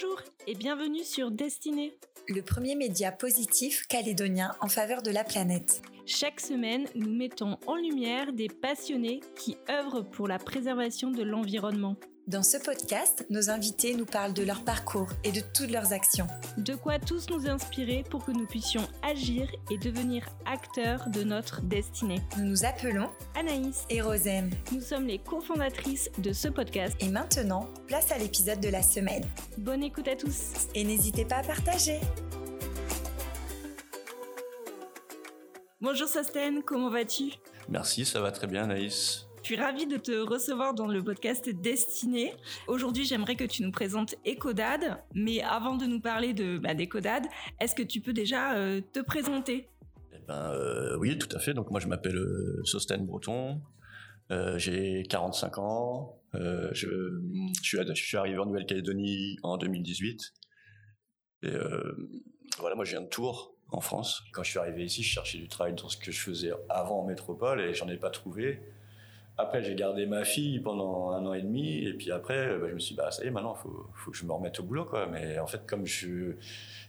Bonjour et bienvenue sur Destinée, le premier média positif calédonien en faveur de la planète. Chaque semaine, nous mettons en lumière des passionnés qui œuvrent pour la préservation de l'environnement. Dans ce podcast, nos invités nous parlent de leur parcours et de toutes leurs actions. De quoi tous nous inspirer pour que nous puissions agir et devenir acteurs de notre destinée. Nous nous appelons Anaïs et Rosem. Nous sommes les cofondatrices de ce podcast. Et maintenant, place à l'épisode de la semaine. Bonne écoute à tous. Et n'hésitez pas à partager. Bonjour Sosten, comment vas-tu? Merci, ça va très bien Anaïs. Suis ravie de te recevoir dans le podcast Destiné. Aujourd'hui, j'aimerais que tu nous présentes Ecodad. Mais avant de nous parler de bah, est-ce que tu peux déjà euh, te présenter? Eh ben, euh, Oui, tout à fait. Donc moi, je m'appelle euh, Sosten Breton. j'ai 45 ans. Je, suis, je, suis, arrivé en Nouvelle-Calédonie en 2018. Et voilà, moi, je viens de Tours, en France. Quand je suis arrivé ici, je cherchais du travail dans ce que je faisais avant en métropole et j'en ai pas trouvé. Après, j'ai gardé ma fille pendant un an et demi, et puis après, bah, je me suis dit, bah, ça y est, maintenant, il faut, faut, que je me remette au boulot, quoi. Mais en fait, comme je,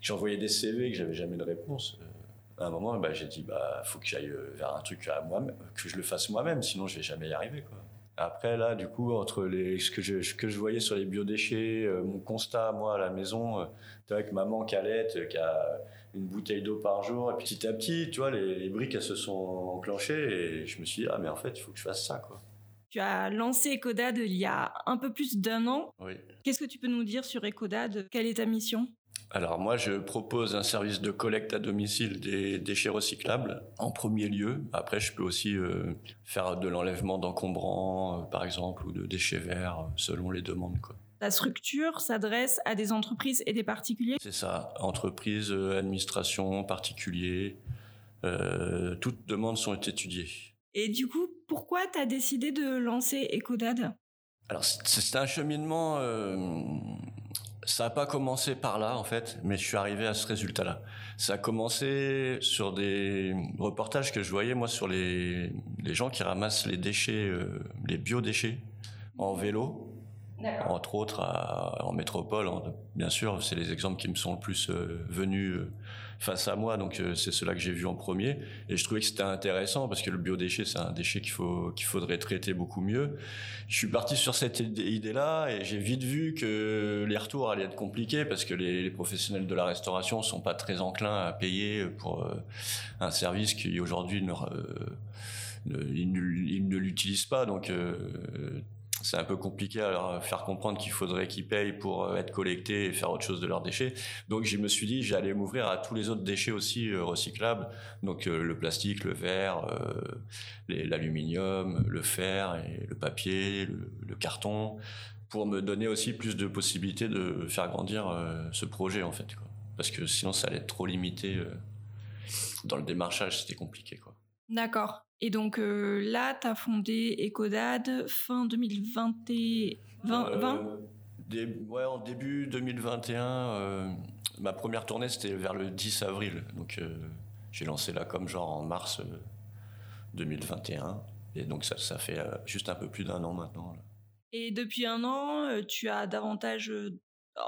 j'envoyais des CV et que j'avais jamais de réponse, euh, à un moment, bah, j'ai dit, bah, faut que j'aille euh, vers un truc à moi que je le fasse moi-même, sinon je vais jamais y arriver, quoi. Après, là, du coup, entre les, ce, que je, ce que je voyais sur les biodéchets, euh, mon constat, moi, à la maison, euh, avec maman Calette, qui a une bouteille d'eau par jour, et puis petit à petit, tu vois, les, briques, elles se sont enclenchées, et je me suis dit, ah, mais en fait, il faut que je fasse ça, quoi. Tu as lancé Ecodad il y a un peu plus d'un an. Oui. Qu'est-ce que tu peux nous dire sur Ecodad? Quelle est ta mission? Alors moi, je propose un service de collecte à domicile des déchets recyclables en premier lieu. Après, je peux aussi euh, faire de l'enlèvement d'encombrants, euh, par exemple, ou de déchets verts, euh, selon les demandes. Quoi. La structure s'adresse à des entreprises et des particuliers? C'est ça, entreprises, administrations, particuliers. toutes demandes sont étudiées. Et du coup, pourquoi tu as décidé de lancer Ecodad Alors, c'est un cheminement ça n'a pas commencé par là, en fait, mais je suis arrivé à ce résultat-là. Ça a commencé sur des reportages que je voyais, moi, sur les, les gens qui ramassent les déchets, euh, les biodéchets en vélo entre autres en métropole. bien sûr, c'est les exemples qui me sont le plus euh, venus euh, face à moi, donc euh, c'est cela que j'ai vu en premier. Et je trouvais que c'était intéressant parce que le biodéchet, c'est un déchet qu'il faut qu'il faudrait traiter beaucoup mieux. Je suis parti sur cette idée-là et j'ai vite vu que les retours allaient être compliqués parce que les, professionnels de la restauration sont pas très enclins à payer pour un service qui aujourd'hui ne, ne l'utilisent pas. Donc c'est un peu compliqué à leur faire comprendre qu'il faudrait qu'ils payent pour euh, être collectés et faire autre chose de leurs déchets. Donc je me suis dit j'allais m'ouvrir à tous les autres déchets aussi euh, recyclables, donc euh, le plastique, le verre, l'aluminium, le fer et le papier, le, carton, pour me donner aussi plus de possibilités de faire grandir ce projet en fait. Parce que sinon ça allait être trop limité dans le démarchage, c'était compliqué quoi. D'accord. Et donc euh, là, tu as fondé Ecodad fin 2020 20, euh, Ouais, en début 2021, euh, ma première tournée, c'était vers le 10 avril. Donc j'ai lancé là comme genre en mars 2021. Et donc ça, ça fait juste un peu plus d'un an maintenant. Et depuis un an, tu as davantage,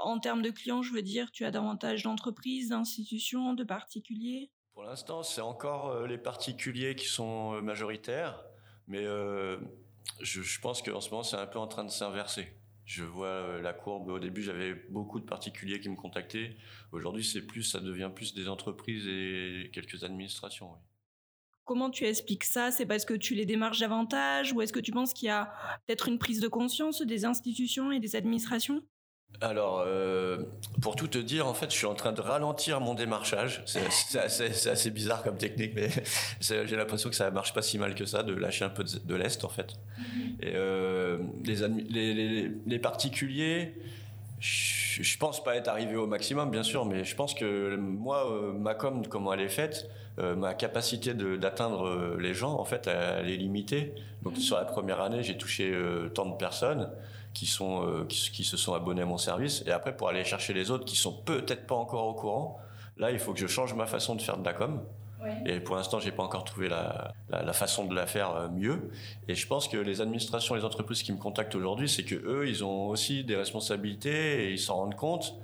en termes de clients, je veux dire, tu as davantage d'entreprises, d'institutions, de particuliers? Pour l'instant, c'est encore euh, les particuliers qui sont euh, majoritaires, mais euh, je, pense qu'en ce moment, c'est un peu en train de s'inverser. Je vois la courbe. Au début, j'avais beaucoup de particuliers qui me contactaient. Aujourd'hui, c'est plus, ça devient plus des entreprises et quelques administrations. Comment tu expliques ça? C'est parce que tu les démarches davantage ou est-ce que tu penses qu'il y a peut-être une prise de conscience des institutions et des administrations? Alors, euh, pour tout te dire, en fait, je suis en train de ralentir mon démarchage. C'est assez, bizarre comme technique, mais j'ai l'impression que ça marche pas si mal que ça, de lâcher un peu de, l'est, en fait. Mm-hmm. Et euh, les, particuliers, je, pense pas être arrivé au maximum, bien sûr, mais je pense que moi, euh, ma com, comment elle est faite, ma capacité d'atteindre les gens, en fait, elle est limitée. Donc, mm-hmm. sur la première année, j'ai touché tant de personnes qui, sont, euh, qui, se sont abonnés à mon service. Et après, pour aller chercher les autres qui sont peut-être pas encore au courant, là, il faut que je change ma façon de faire de la com. Et pour l'instant, j'ai pas encore trouvé la, la, façon de la faire euh, mieux. Et je pense que les administrations, les entreprises qui me contactent aujourd'hui, c'est que eux, ils ont aussi des responsabilités et ils s'en rendent compte.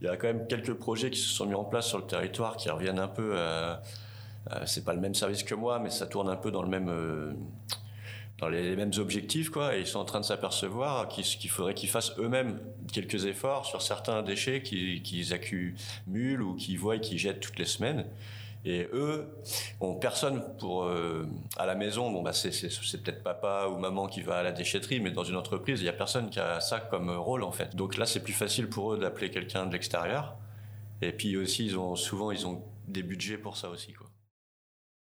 il y a quand même quelques projets qui se sont mis en place sur le territoire qui reviennent un peu. à c'est pas le même service que moi, mais ça tourne un peu dans le même dans les mêmes objectifs, quoi, et ils sont en train de s'apercevoir qu'il faudrait qu'ils fassent eux-mêmes quelques efforts sur certains déchets qu'ils accumulent ou qu'ils voient et qu'ils jettent toutes les semaines. Et eux ont personne pour euh, à la maison. Bon, bah c'est peut-être papa ou maman qui va à la déchetterie, mais dans une entreprise, il y a personne qui a ça comme rôle en fait. Donc là, c'est plus facile pour eux d'appeler quelqu'un de l'extérieur. Et puis aussi, ils ont souvent ils ont des budgets pour ça aussi, quoi.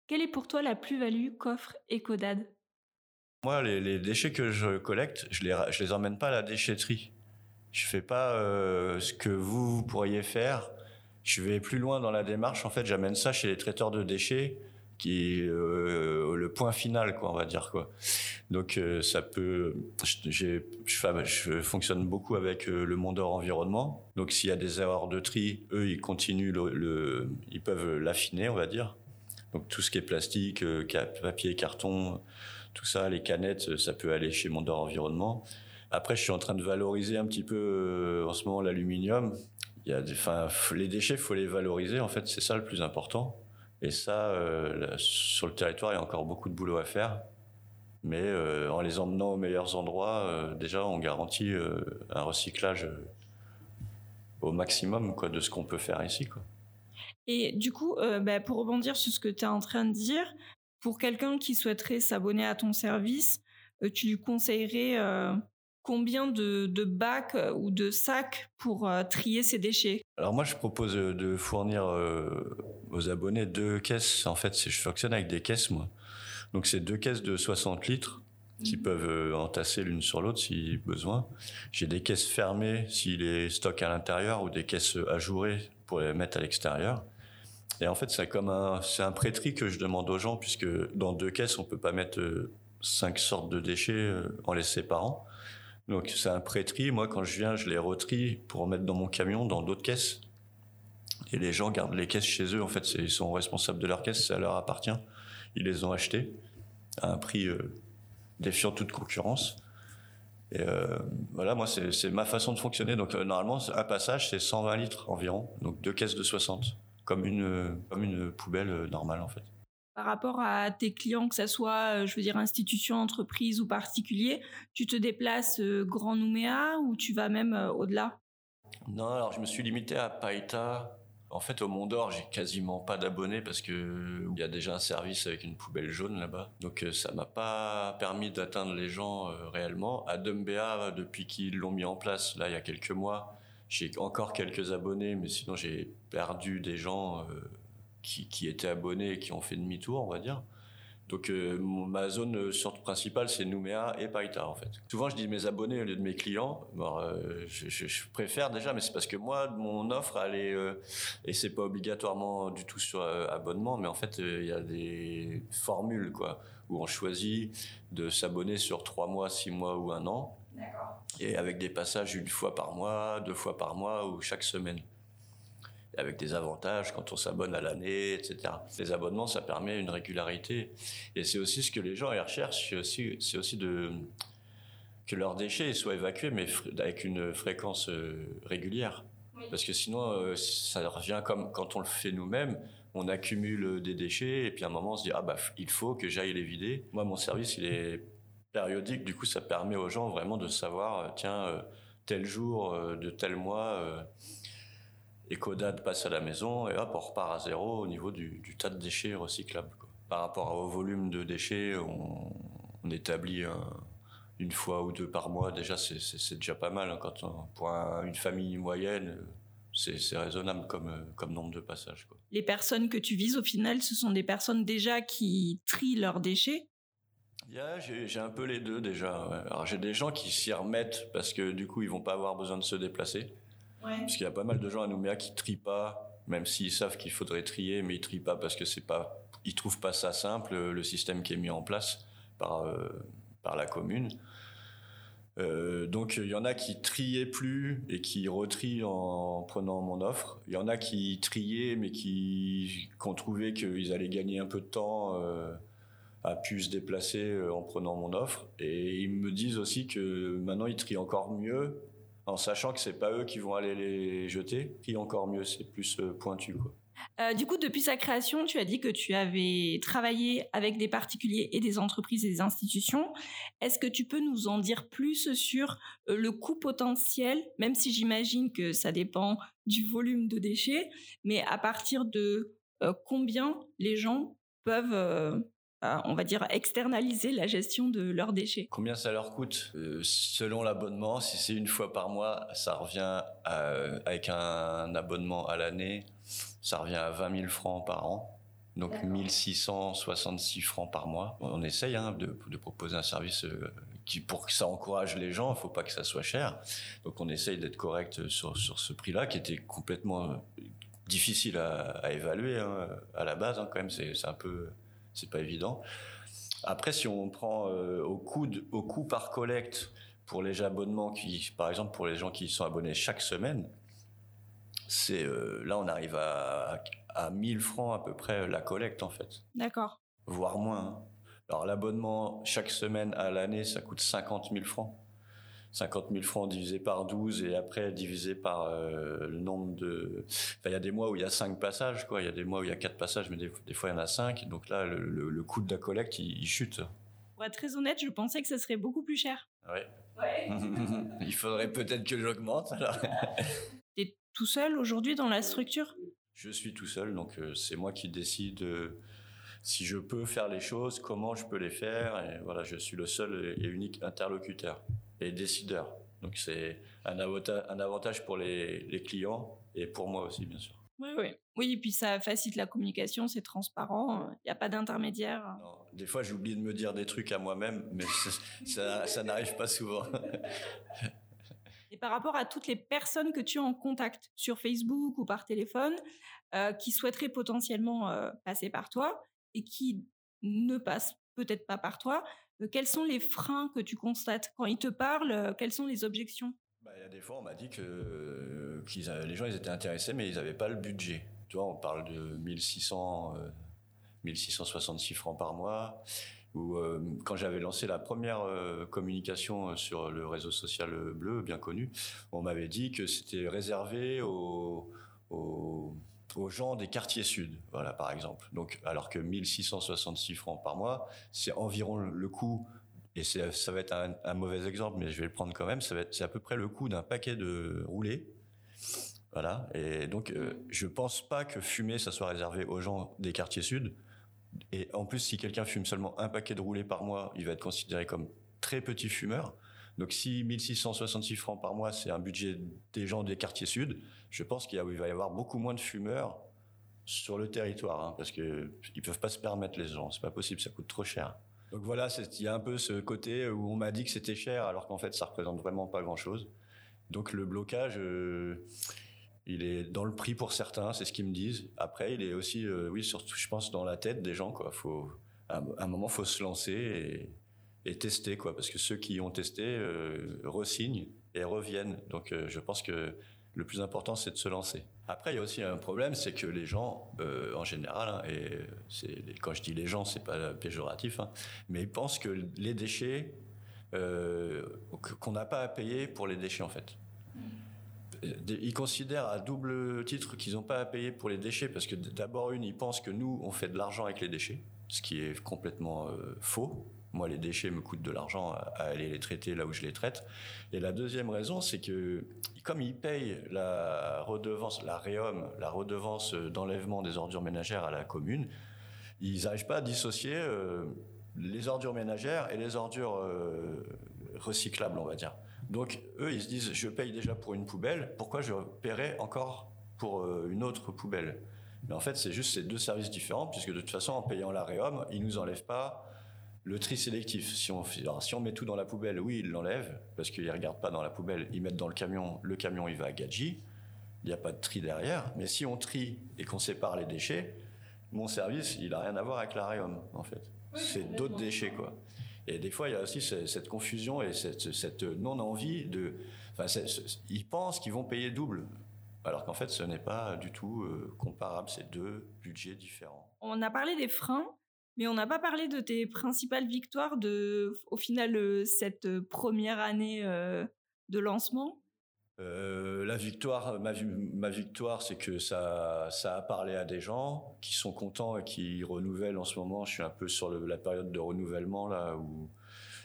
Quelle est pour toi la plus-value qu'offre Ecodad? Moi, les, déchets que je collecte, je les, les emmène pas à la déchetterie. Je fais pas euh, ce que vous, pourriez faire. Je vais plus loin dans la démarche. En fait, j'amène ça chez les traiteurs de déchets, qui euh, le point final, quoi, on va dire quoi. Donc euh, ça peut. Je, fonctionne beaucoup avec le Mondor Environnement. Donc s'il y a des erreurs de tri, eux, ils continuent ils peuvent l'affiner, on va dire. Donc tout ce qui est plastique, papier, carton tout ça, les canettes, ça peut aller chez Mondor Environnement. Après, je suis en train de valoriser un petit peu euh, en ce moment l'aluminium. Il y a des, enfin, les déchets, faut les valoriser. En fait, c'est ça le plus important. Et ça, euh, sur le territoire, il y a encore beaucoup de boulot à faire. Mais euh, en les emmenant aux meilleurs endroits, déjà, on garantit un recyclage au maximum quoi, de ce qu'on peut faire ici. Quoi. Et du coup, bah, pour rebondir sur ce que tu es en train de dire, pour quelqu'un qui souhaiterait s'abonner à ton service, euh, tu lui conseillerais euh, combien de, bacs euh, ou de sacs pour trier ses déchets? Alors moi, je propose de fournir aux abonnés deux caisses. En fait, je fonctionne avec des caisses, moi. Donc c'est deux caisses de 60 litres qui mmh. peuvent entasser l'une sur l'autre si besoin. J'ai des caisses fermées s'il est stock à l'intérieur ou des caisses ajourées pour les mettre à l'extérieur. Et en fait, c'est comme un, c'est un que je demande aux gens, puisque dans deux caisses, on peut pas mettre euh, cinq sortes de déchets euh, en les séparant. Donc, c'est un prêtris. Moi, quand je viens, je les retrie pour mettre dans mon camion, dans d'autres caisses. Et les gens gardent les caisses chez eux. En fait, ils sont responsables de leurs caisses, ça leur appartient. Ils les ont achetées à un prix euh, défiant toute concurrence. Et voilà, moi, c'est ma façon de fonctionner. Donc, normalement, un passage, c'est 120 litres environ. Donc, deux caisses de 60 comme une, comme une poubelle euh, normale en fait. Par rapport à tes clients, que ce soit, euh, je veux dire, institution, entreprise ou particulier, tu te déplaces euh, Grand Nouméa ou tu vas même au-delà? Non, alors je me suis limité à Païta. En fait, au Mont d'Or, j'ai quasiment pas d'abonnés parce que il y a déjà un service avec une poubelle jaune là-bas. Donc ça m'a pas permis d'atteindre les gens réellement. À Dumbéa, depuis qu'ils l'ont mis en place, là, il y a quelques mois, j'ai encore quelques abonnés, mais sinon j'ai perdu des gens euh, qui, qui, étaient abonnés et qui ont fait demi-tour, on va dire. Donc euh, ma zone euh, sorte principale, c'est Nouméa et Païta en fait. Souvent je dis mes abonnés au lieu de mes clients. je, préfère déjà, mais c'est parce que moi mon offre elle est et c'est pas obligatoirement du tout sur abonnement, mais en fait il y a des formules quoi où on choisit de s'abonner sur trois mois, six mois ou un an. Et avec des passages une fois par mois, deux fois par mois ou chaque semaine. Et avec des avantages quand on s'abonne à l'année, etc. Les abonnements, ça permet une régularité. Et c'est aussi ce que les gens recherchent, c'est aussi, c'est aussi de, que leurs déchets soient évacués, mais avec une fréquence euh, régulière. Parce que sinon, euh, ça revient comme quand on le fait nous-mêmes, on accumule des déchets et puis à un moment on se dit ah bah il faut que j'aille les vider. Moi mon service il est périodique. Du coup, ça permet aux gens vraiment de savoir, euh, tiens, euh, tel jour euh, de tel mois, Ecodad passe à la maison et hop, on repart à zéro au niveau du, tas de déchets recyclables. Par rapport au volume de déchets, on, établit une fois ou deux par mois. Déjà, c'est déjà pas mal. Hein, quand pour une famille moyenne, c'est raisonnable comme, comme nombre de passages. Les personnes que tu vises, au final, ce sont des personnes déjà qui trient leurs déchets j'ai un peu les deux déjà. Alors j'ai des gens qui s'y remettent parce que du coup ils vont pas avoir besoin de se déplacer. Parce qu'il y a pas mal de gens à Nouméa qui trient pas, même s'ils savent qu'il faudrait trier, mais ils trient pas parce que c'est pas, ils trouvent pas ça simple le système qui est mis en place par euh, par la commune. Euh, donc il y en a qui triaient plus et qui retrient en prenant mon offre. Il y en a qui triaient mais qui, qui ont trouvé qu'ils allaient gagner un peu de temps. Euh, a pu se déplacer euh, en prenant mon offre. Et ils me disent aussi que maintenant ils trient encore mieux en sachant que c'est pas eux qui vont aller les jeter. Et encore mieux, c'est plus pointu. Quoi. Euh, du coup, depuis sa création, tu as dit que tu avais travaillé avec des particuliers et des entreprises et des institutions. Est-ce que tu peux nous en dire plus sur euh, le coût potentiel, même si j'imagine que ça dépend du volume de déchets, mais à partir de euh, combien les gens peuvent on va dire, externaliser la gestion de leurs déchets. Combien ça leur coûte? Selon l'abonnement, si c'est une fois par mois, ça revient avec un abonnement à l'année ça revient à 20 000 francs par an. Donc 1666 francs par mois. On essaye hein, de, proposer un service euh, qui, pour que ça encourage les gens, il ne faut pas que ça soit cher. Donc on essaye d'être correct sur, ce prix-là, qui était complètement euh, difficile à, évaluer hein, à la base. Hein, quand même, c'est un peu, c'est pas évident. Après, si on prend euh, au, coût au coût par collecte pour les abonnements qui, par exemple, pour les gens qui sont abonnés chaque semaine, c'est euh, là on arrive à, à 1000 francs à peu près la collecte en fait. D'accord. Voire moins. Hein. Alors l'abonnement chaque semaine à l'année ça coûte 50 000 francs. 50 000 francs divisé par 12 et après divisé par euh, le nombre de... Enfin, il y a des mois où il y a 5 passages, quoi. Il y a des mois où il y a 4 passages, mais des, fois il y en a 5. Donc là, le, coût de la collecte, il, chute. Pour être très honnête, je pensais que ça serait beaucoup plus cher. Ouais. il faudrait peut-être que j'augmente alors. tout seul aujourd'hui dans la structure? Je suis tout seul, donc euh, c'est moi qui décide euh, si je peux faire les choses, comment je peux les faire. Et voilà, je suis le seul et unique interlocuteur et décideur. Donc c'est un avantage, un avantage pour les, les, clients et pour moi aussi, bien sûr. Oui, oui. Oui, et puis ça facilite la communication, c'est transparent, il n'y a pas d'intermédiaire. Des fois, j'oublie de me dire des trucs à moi-même, mais ça, ça n'arrive pas souvent. Et par rapport à toutes les personnes que tu as en contact sur Facebook ou par téléphone, euh, qui souhaiteraient potentiellement euh, passer par toi et qui ne passent peut-être pas par toi, quels sont les freins que tu constates quand ils te parlent Quelles sont les objections? Bah, Il y a des fois, on m'a dit que les gens étaient intéressés, mais ils n'avaient pas le budget. Tu vois, on parle de 1600, 1666 francs par mois euh, quand j'avais lancé la première euh, communication euh, sur le réseau social bleu, bien connu, on m'avait dit que c'était réservé aux, aux, gens des quartiers sud, voilà par exemple. Donc alors que 1666 francs par mois, c'est environ le coût et ça va être un, mauvais exemple, mais je vais le prendre quand même. C'est à peu près le coût d'un paquet de roulés. Voilà. Et donc, je pense pas que fumer, ça soit réservé aux gens des quartiers sud. Et en plus, si quelqu'un fume seulement un paquet de roulés par mois, il va être considéré comme très petit fumeur. Donc si 1666 francs par mois, c'est un budget des gens des quartiers sud, je pense qu'il va y avoir beaucoup moins de fumeurs sur le territoire, hein, parce que ils peuvent pas se permettre les gens, c'est pas possible, ça coûte trop cher. Donc voilà, il y a un peu ce côté où on m'a dit que c'était cher, alors qu'en fait ça représente vraiment pas grand chose. Donc le blocage, euh, il est dans le prix pour certains, c'est ce qu'ils me disent. Après, il est aussi, euh, oui, surtout, je pense, dans la tête des gens. Quoi. Faut, à un moment, faut se lancer tester, quoi, parce que ceux qui ont testé euh, resignent et reviennent. Donc, euh, je pense que le plus important, c'est de se lancer. Après, il y a aussi un problème, c'est que les gens, en général, hein, et c'est, quand je dis les gens, c'est pas péjoratif, hein, mais ils pensent que les déchets, qu'on n'a pas à payer pour les déchets, en fait ils considèrent à double titre qu'ils n'ont pas à payer pour les déchets parce que d'abord une, ils pensent que nous on fait de l'argent avec les déchets, ce qui est complètement euh, faux. Moi, les déchets me coûtent de l'argent à, aller les traiter là où je les traite. Et la deuxième raison, c'est que comme ils payent la redevance, la REOM, la redevance d'enlèvement des ordures ménagères à la commune, ils n'arrivent pas à dissocier euh, les ordures ménagères et les ordures euh, recyclables, on va dire. Donc eux, ils se disent, je paye déjà pour une poubelle, pourquoi je paierais encore pour euh, une autre poubelle? Mais en fait, c'est juste ces deux services différents, puisque de toute façon, en payant la réom, ils nous enlèvent pas le tri sélectif. Si on, si on met tout dans la poubelle, oui, ils l'enlèvent, parce qu'ils ne regardent pas dans la poubelle, ils mettent dans le camion, le camion, il va à Gadji, il n'y a pas de tri derrière. Mais si on trie et qu'on sépare les déchets, mon service, il n'a rien à voir avec la réom, en fait. c'est d'autres déchets, quoi. Et des fois, il y a aussi cette confusion et cette, non-envie de. Enfin, ils pensent qu'ils vont payer double, alors qu'en fait, ce n'est pas du tout euh, comparable. C'est deux budgets différents. On a parlé des freins, mais on n'a pas parlé de tes principales victoires de, au final, euh, cette première année euh, de lancement? Euh, la victoire, ma, victoire, c'est que ça, a parlé à des gens qui sont contents et qui renouvellent en ce moment. Je suis un peu sur la période de renouvellement là où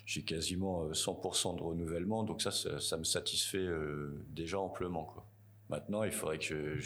j'ai quasiment 100% de renouvellement, donc ça, ça, me satisfait euh, déjà amplement. Maintenant, il faudrait que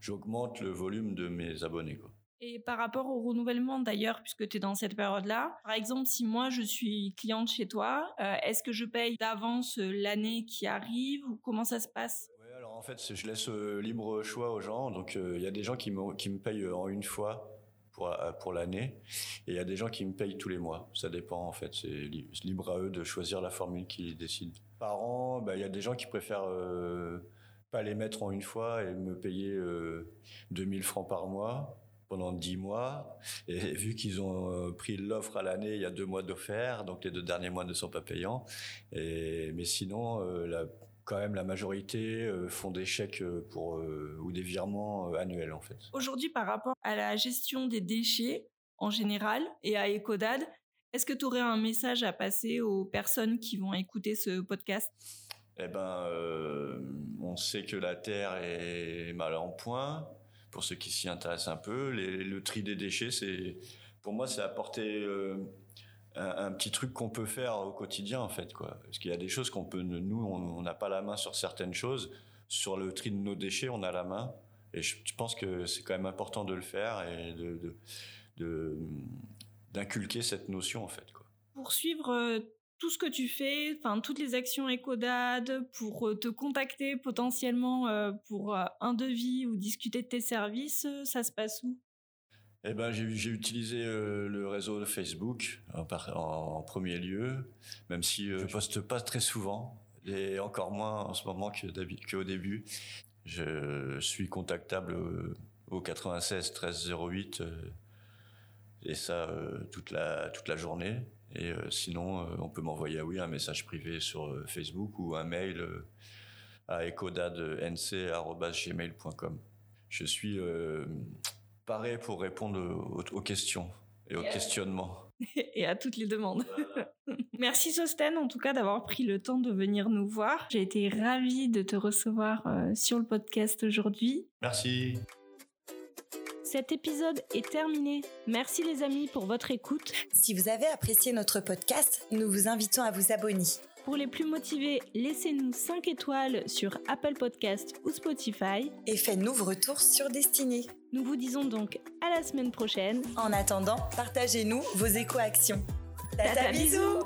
j'augmente le volume de mes abonnés. Et par rapport au renouvellement d'ailleurs, puisque tu es dans cette période-là, par exemple, si moi je suis cliente chez toi, euh, est-ce que je paye d'avance l'année qui arrive ou comment ça se passe? Oui, alors en fait, je laisse euh, libre choix aux gens. Donc il y a des gens qui me, qui me payent en une fois pour, pour l'année et il y a des gens qui me payent tous les mois. Ça dépend en fait, c'est libre à eux de choisir la formule qu'ils décident. Par an, bah, il y a des gens qui préfèrent euh, pas les mettre en une fois et me payer euh, 2000 francs par mois pendant 10 mois. Et vu qu'ils ont euh, pris l'offre à l'année, il y a deux mois d'offert, donc les deux derniers mois ne sont pas payants. Et, mais sinon, euh, la, quand même, la majorité euh, font des chèques pour, ou des virements annuels, en fait. Aujourd'hui, par rapport à la gestion des déchets en général et à Ecodad, est-ce que tu aurais un message à passer aux personnes qui vont écouter ce podcast? Eh ben, on sait que la Terre est mal en point pour ceux qui s'y intéressent un peu. Les, le tri des déchets, c'est pour moi, c'est apporter euh, un, petit truc qu'on peut faire au quotidien, en fait, quoi. Parce qu'il y a des choses qu'on peut, nous, on n'a pas la main sur certaines choses. Sur le tri de nos déchets, on a la main. Et je, pense que c'est quand même important de le faire et de d'inculquer cette notion, en fait, quoi. Pour suivre euh, tout ce que tu fais, enfin toutes les actions Ecodad, pour euh, te contacter potentiellement euh, pour euh, un devis ou discuter de tes services, ça se passe où? Eh ben, j'ai utilisé le réseau Facebook en, premier lieu, même si euh, je poste pas très souvent et encore moins en ce moment qu'au début. Je suis contactable au 96 13 08 et ça toute la toute la journée. Et euh, sinon, euh, on peut m'envoyer oui, un message privé sur euh, Facebook ou un mail à ecodadnc.gmail.com. Je suis paré pour répondre aux, aux questions et aux et questionnements. Et à toutes les demandes. Merci Sosten en tout cas d'avoir pris le temps de venir nous voir. J'ai été ravie de te recevoir sur le podcast aujourd'hui. Merci. Cet épisode est terminé. Merci les amis pour votre écoute. Si vous avez apprécié notre podcast, nous vous invitons à vous abonner. Pour les plus motivés, laissez-nous 5 étoiles sur Apple Podcast ou Spotify. Et faites-nous vos retours sur Destinée. Nous vous disons donc à la semaine prochaine. En attendant, partagez-nous vos éco-actions. Tata, Tata bisous